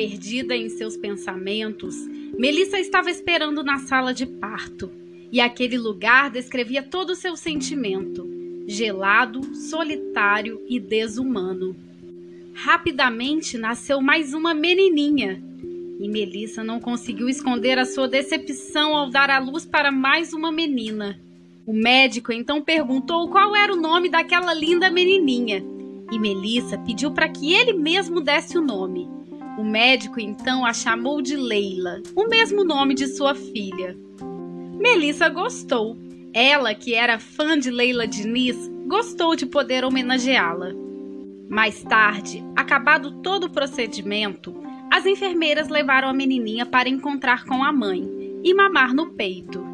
Perdida em seus pensamentos, Melissa estava esperando na sala de parto, e aquele lugar descrevia todo o seu sentimento, gelado, solitário e desumano. Rapidamente nasceu mais uma menininha, e Melissa não conseguiu esconder a sua decepção ao dar à luz para mais uma menina. O médico então perguntou qual era o nome daquela linda menininha, e Melissa pediu para que ele mesmo desse o nome. O médico então a chamou de Leila, o mesmo nome de sua filha. Melissa gostou. Ela, que era fã de Leila Diniz, gostou de poder homenageá-la. Mais tarde, acabado todo o procedimento, as enfermeiras levaram a menininha para encontrar com a mãe e mamar no peito.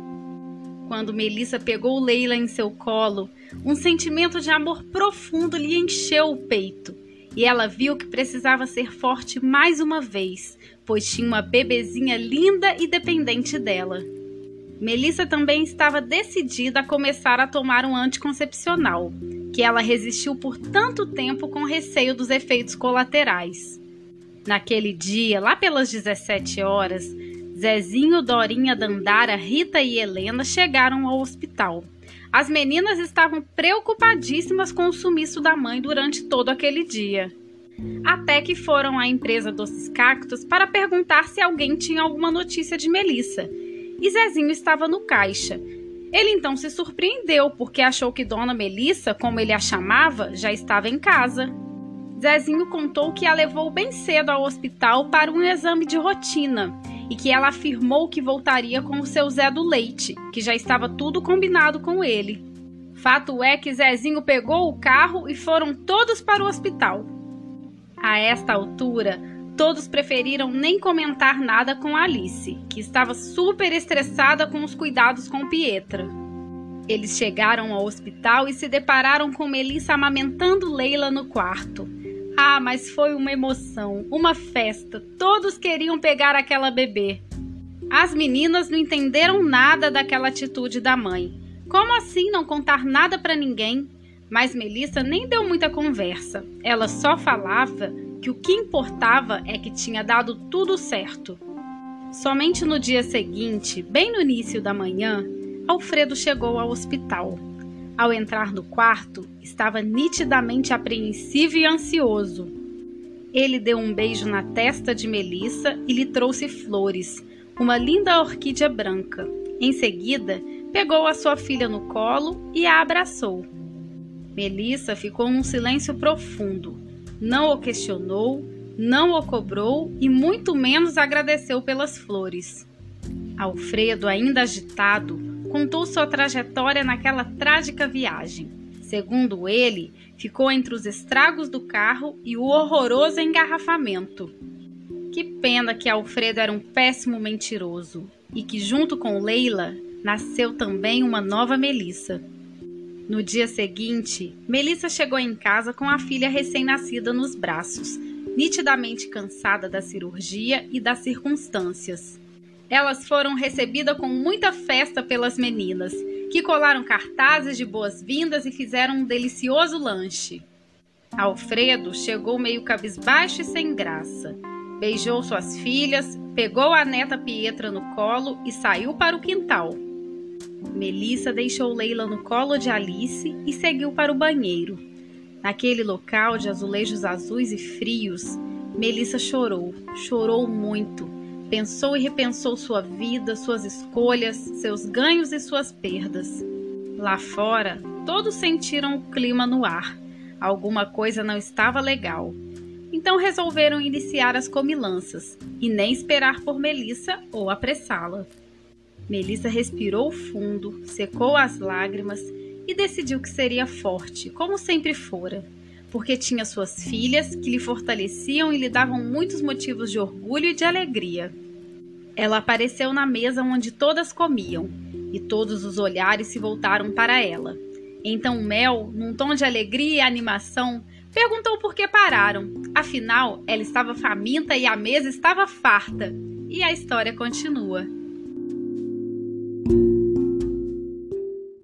Quando Melissa pegou Leila em seu colo, um sentimento de amor profundo lhe encheu o peito e ela viu que precisava ser forte mais uma vez, pois tinha uma bebezinha linda e dependente dela. Melissa também estava decidida a começar a tomar um anticoncepcional, que ela resistiu por tanto tempo com receio dos efeitos colaterais. Naquele dia, lá pelas 17 horas, Zezinho, Dorinha, Dandara, Rita e Helena chegaram ao hospital. As meninas estavam preocupadíssimas com o sumiço da mãe durante todo aquele dia. Até que foram à empresa Doces Cactos para perguntar se alguém tinha alguma notícia de Melissa. E Zezinho estava no caixa. Ele então se surpreendeu porque achou que Dona Melissa, como ele a chamava, já estava em casa. Zezinho contou que a levou bem cedo ao hospital para um exame de rotina e que ela afirmou que voltaria com o seu Zé do Leite, que já estava tudo combinado com ele. Fato é que Zezinho pegou o carro e foram todos para o hospital. A esta altura, todos preferiram nem comentar nada com Alice, que estava super estressada com os cuidados com Pietra. Eles chegaram ao hospital e se depararam com Melissa amamentando Leila no quarto. Ah, mas foi uma emoção, uma festa. Todos queriam pegar aquela bebê. As meninas não entenderam nada daquela atitude da mãe. Como assim não contar nada para ninguém? Mas Melissa nem deu muita conversa. Ela só falava que o que importava é que tinha dado tudo certo. Somente no dia seguinte, bem no início da manhã, Alfredo chegou ao hospital. Ao entrar no quarto, estava nitidamente apreensivo e ansioso. Ele deu um beijo na testa de Melissa e lhe trouxe flores, uma linda orquídea branca. Em seguida, pegou a sua filha no colo e a abraçou. Melissa ficou num silêncio profundo. Não o questionou, não o cobrou e muito menos agradeceu pelas flores. Alfredo, ainda agitado, contou sua trajetória naquela trágica viagem. Segundo ele, ficou entre os estragos do carro e o horroroso engarrafamento. Que pena que Alfredo era um péssimo mentiroso e que, junto com Leila, nasceu também uma nova Melissa. No dia seguinte, Melissa chegou em casa com a filha recém-nascida nos braços, nitidamente cansada da cirurgia e das circunstâncias. Elas foram recebidas com muita festa pelas meninas, que colaram cartazes de boas-vindas e fizeram um delicioso lanche. Alfredo chegou meio cabisbaixo e sem graça. Beijou suas filhas, pegou a neta Pietra no colo e saiu para o quintal. Melissa deixou Leila no colo de Alice e seguiu para o banheiro. Naquele local de azulejos azuis e frios, Melissa chorou, chorou muito Pensou e repensou sua vida, suas escolhas, seus ganhos e suas perdas. Lá fora, todos sentiram o clima no ar. Alguma coisa não estava legal. Então resolveram iniciar as comilanças e nem esperar por Melissa ou apressá-la. Melissa respirou fundo, secou as lágrimas e decidiu que seria forte, como sempre fora porque tinha suas filhas que lhe fortaleciam e lhe davam muitos motivos de orgulho e de alegria. Ela apareceu na mesa onde todas comiam, e todos os olhares se voltaram para ela. Então Mel, num tom de alegria e animação, perguntou por que pararam. Afinal, ela estava faminta e a mesa estava farta. E a história continua.